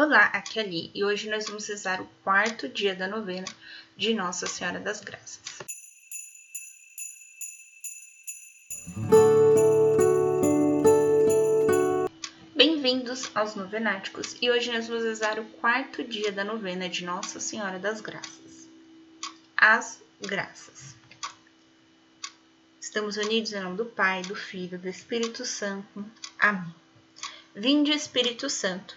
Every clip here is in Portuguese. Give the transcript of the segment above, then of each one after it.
Olá, aqui é Ali e hoje nós vamos rezar o quarto dia da novena de Nossa Senhora das Graças. Bem-vindos aos Novenáticos e hoje nós vamos rezar o quarto dia da novena de Nossa Senhora das Graças. As Graças. Estamos unidos em nome do Pai, do Filho e do Espírito Santo. Amém. Vinde, Espírito Santo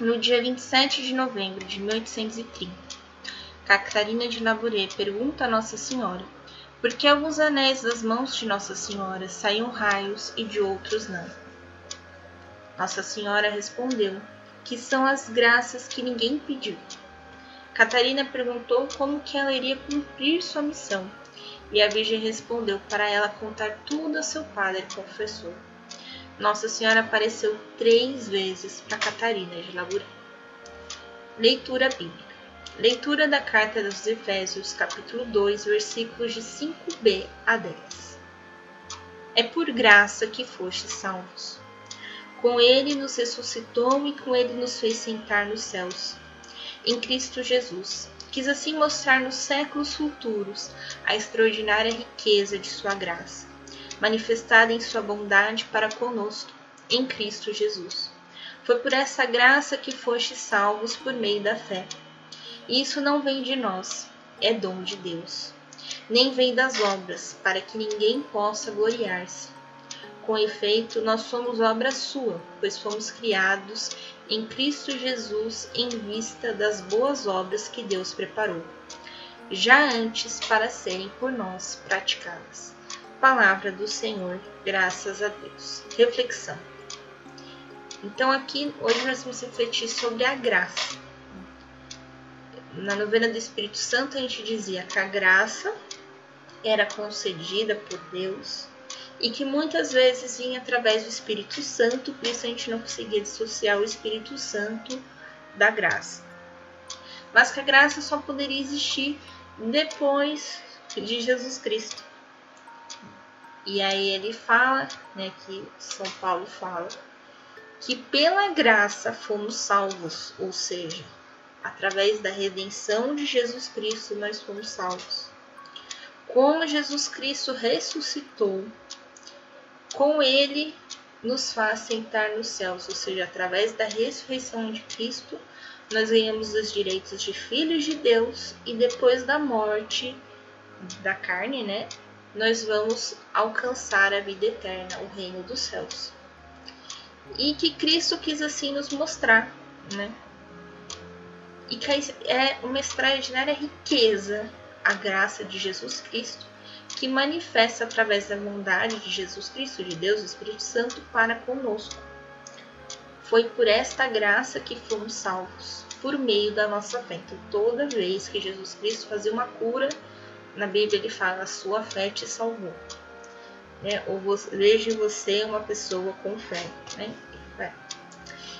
No dia 27 de novembro de 1830, Catarina de Labouré pergunta a Nossa Senhora por que alguns anéis das mãos de Nossa Senhora saíam raios e de outros não. Nossa Senhora respondeu que são as graças que ninguém pediu. Catarina perguntou como que ela iria cumprir sua missão e a Virgem respondeu para ela contar tudo a seu padre confessor. Nossa Senhora apareceu três vezes para Catarina de Labouré. Leitura bíblica. Leitura da carta dos Efésios, capítulo 2, versículos de 5b a 10. É por graça que fostes salvos. Com ele nos ressuscitou e com ele nos fez sentar nos céus. Em Cristo Jesus quis assim mostrar nos séculos futuros a extraordinária riqueza de sua graça, manifestada em sua bondade para conosco em Cristo Jesus. Foi por essa graça que fostes salvos por meio da fé. Isso não vem de nós, é dom de Deus. Nem vem das obras, para que ninguém possa gloriar-se. Com efeito, nós somos obra sua, pois fomos criados em Cristo Jesus em vista das boas obras que Deus preparou, já antes para serem por nós praticadas. Palavra do Senhor, graças a Deus. Reflexão. Então, aqui hoje nós vamos refletir sobre a graça. Na novena do Espírito Santo, a gente dizia que a graça era concedida por Deus e que muitas vezes vinha através do Espírito Santo, por isso a gente não conseguia dissociar o Espírito Santo da graça. Mas que a graça só poderia existir depois de Jesus Cristo. E aí ele fala, né, que São Paulo fala, que pela graça fomos salvos, ou seja, através da redenção de Jesus Cristo nós fomos salvos. Como Jesus Cristo ressuscitou, com ele nos faz sentar nos céus, ou seja, através da ressurreição de Cristo, nós ganhamos os direitos de filhos de Deus e depois da morte da carne, né, nós vamos alcançar a vida eterna, o reino dos céus. E que Cristo quis assim nos mostrar, né? E que é uma extraordinária riqueza a graça de Jesus Cristo que manifesta através da bondade de Jesus Cristo, de Deus, o Espírito Santo, para conosco. Foi por esta graça que fomos salvos, por meio da nossa fé. Então, toda vez que Jesus Cristo fazia uma cura, na Bíblia ele fala: a sua fé te salvou. Né? Ou você, veja você uma pessoa com fé. Né?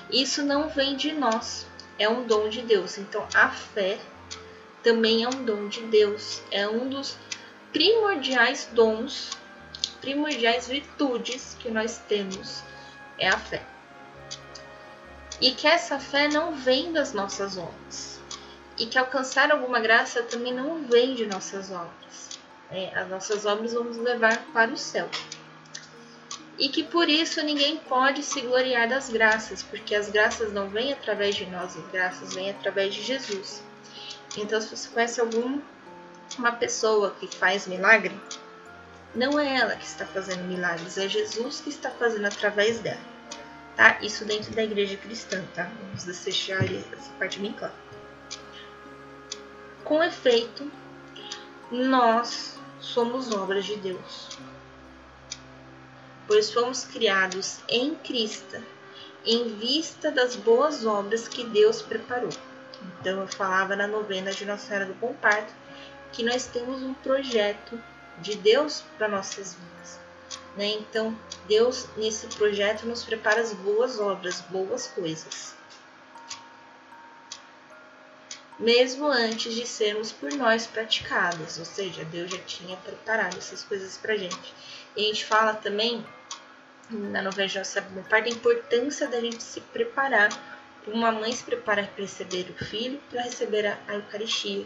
Isso não vem de nós, é um dom de Deus. Então, a fé também é um dom de Deus, é um dos primordiais dons, primordiais virtudes que nós temos é a fé. E que essa fé não vem das nossas obras. E que alcançar alguma graça também não vem de nossas obras. É, as nossas obras vão nos levar para o céu. E que por isso ninguém pode se gloriar das graças, porque as graças não vêm através de nós, as graças vêm através de Jesus. Então, se você conhece algum uma pessoa que faz milagre, não é ela que está fazendo milagres, é Jesus que está fazendo através dela. Tá? Isso dentro da igreja cristã, tá? Vamos deixar essa parte bem clara. Com efeito, nós somos obras de Deus. pois fomos criados em Cristo, em vista das boas obras que Deus preparou. Então eu falava na novena de Nossa Senhora do Bom Parto que nós temos um projeto de Deus para nossas vidas. Né? Então, Deus, nesse projeto, nos prepara as boas obras, boas coisas. Mesmo antes de sermos por nós praticadas, ou seja, Deus já tinha preparado essas coisas para gente. E a gente fala também na novela de Nossa Parte da importância da gente se preparar. Uma mãe se prepara para receber o filho, para receber a, a Eucaristia.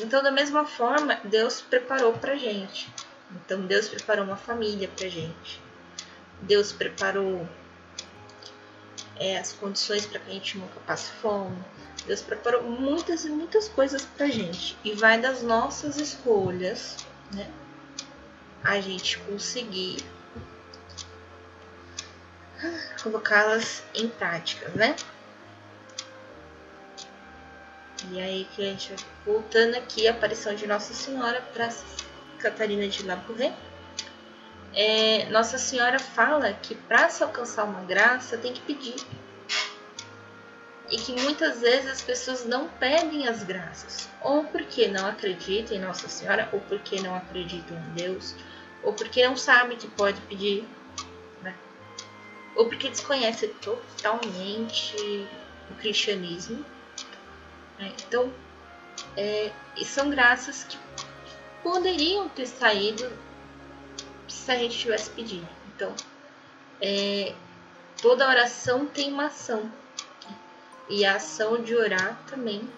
Então, da mesma forma, Deus preparou para gente. Então, Deus preparou uma família para gente. Deus preparou é, as condições para que a gente nunca passe fome. Deus preparou muitas e muitas coisas para gente. E vai das nossas escolhas, né? A gente conseguir colocá-las em prática, né? E aí que a gente vai voltando aqui a aparição de Nossa Senhora para Catarina de Labouré. É, Nossa Senhora fala que para se alcançar uma graça tem que pedir. E que muitas vezes as pessoas não pedem as graças, ou porque não acreditam em Nossa Senhora, ou porque não acreditam em Deus, ou porque não sabem que pode pedir, né? ou porque desconhecem totalmente o cristianismo. Né? Então, é, são graças que poderiam ter saído se a gente tivesse pedido. Então, é, toda oração tem uma ação. E a ação de orar também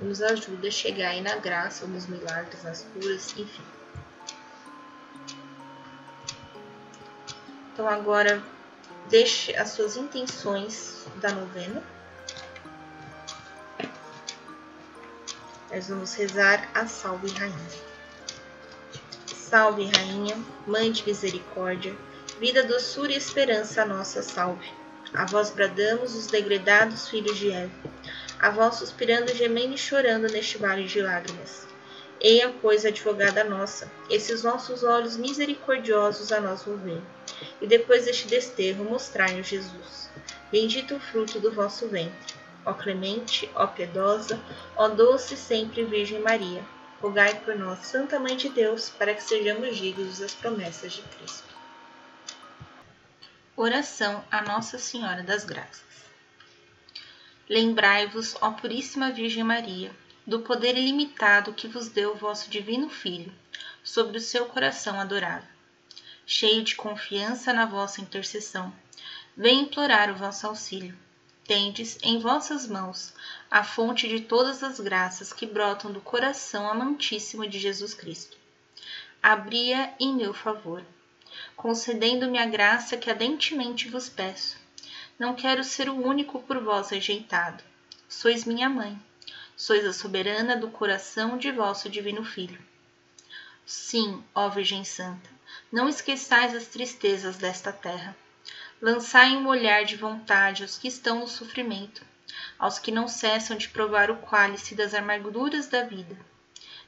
nos ajuda a chegar aí na graça, nos milagres, nas curas, enfim. Então agora deixe as suas intenções da novena. Nós vamos rezar a Salve Rainha. Salve Rainha, Mãe de Misericórdia, vida, doçura e esperança, nossa salve. A vós bradamos os degredados filhos de Eva, a vós suspirando, gemendo e chorando neste vale de lágrimas. Eia, pois, advogada nossa, esses nossos olhos misericordiosos a nós volver, e depois deste desterro mostrai-nos Jesus. Bendito o fruto do vosso ventre ó clemente, ó piedosa, ó doce sempre Virgem Maria, rogai por nós, Santa Mãe de Deus, para que sejamos dignos das promessas de Cristo. Oração a Nossa Senhora das Graças. Lembrai-vos, ó Puríssima Virgem Maria, do poder ilimitado que vos deu o vosso Divino Filho, sobre o seu coração adorável. Cheio de confiança na vossa intercessão, vem implorar o vosso auxílio tendes em vossas mãos a fonte de todas as graças que brotam do coração amantíssimo de Jesus Cristo. Abria em meu favor, concedendo-me a graça que ardentemente vos peço. Não quero ser o único por vós rejeitado. Sois minha mãe, sois a soberana do coração de vosso divino Filho. Sim, ó Virgem Santa, não esqueçais as tristezas desta terra lançai um olhar de vontade aos que estão no sofrimento, aos que não cessam de provar o cálice das amarguras da vida.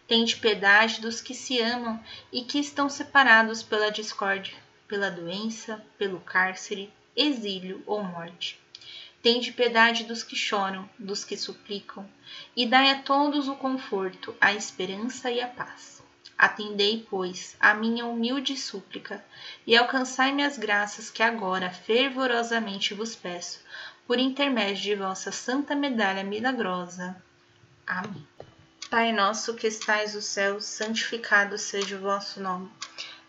Tende piedade dos que se amam e que estão separados pela discórdia, pela doença, pelo cárcere, exílio ou morte. Tende piedade dos que choram, dos que suplicam, e dai a todos o conforto, a esperança e a paz. Atendei, pois, a minha humilde súplica e alcançai-me as graças que agora fervorosamente vos peço, por intermédio de vossa santa medalha milagrosa. Amém. Pai nosso que estais no céu, santificado seja o vosso nome.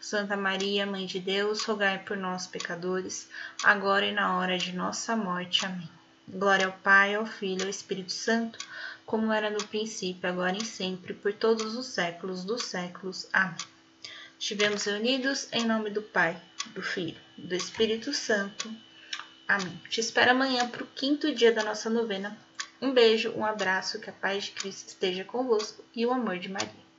Santa Maria, Mãe de Deus, rogai por nós, pecadores, agora e na hora de nossa morte. Amém. Glória ao Pai, ao Filho e ao Espírito Santo, como era no princípio, agora e sempre, por todos os séculos dos séculos. Amém. Estivemos reunidos em nome do Pai, do Filho do Espírito Santo. Amém. Te espero amanhã para o quinto dia da nossa novena. Um beijo, um abraço, que a paz de Cristo esteja convosco e o amor de Maria.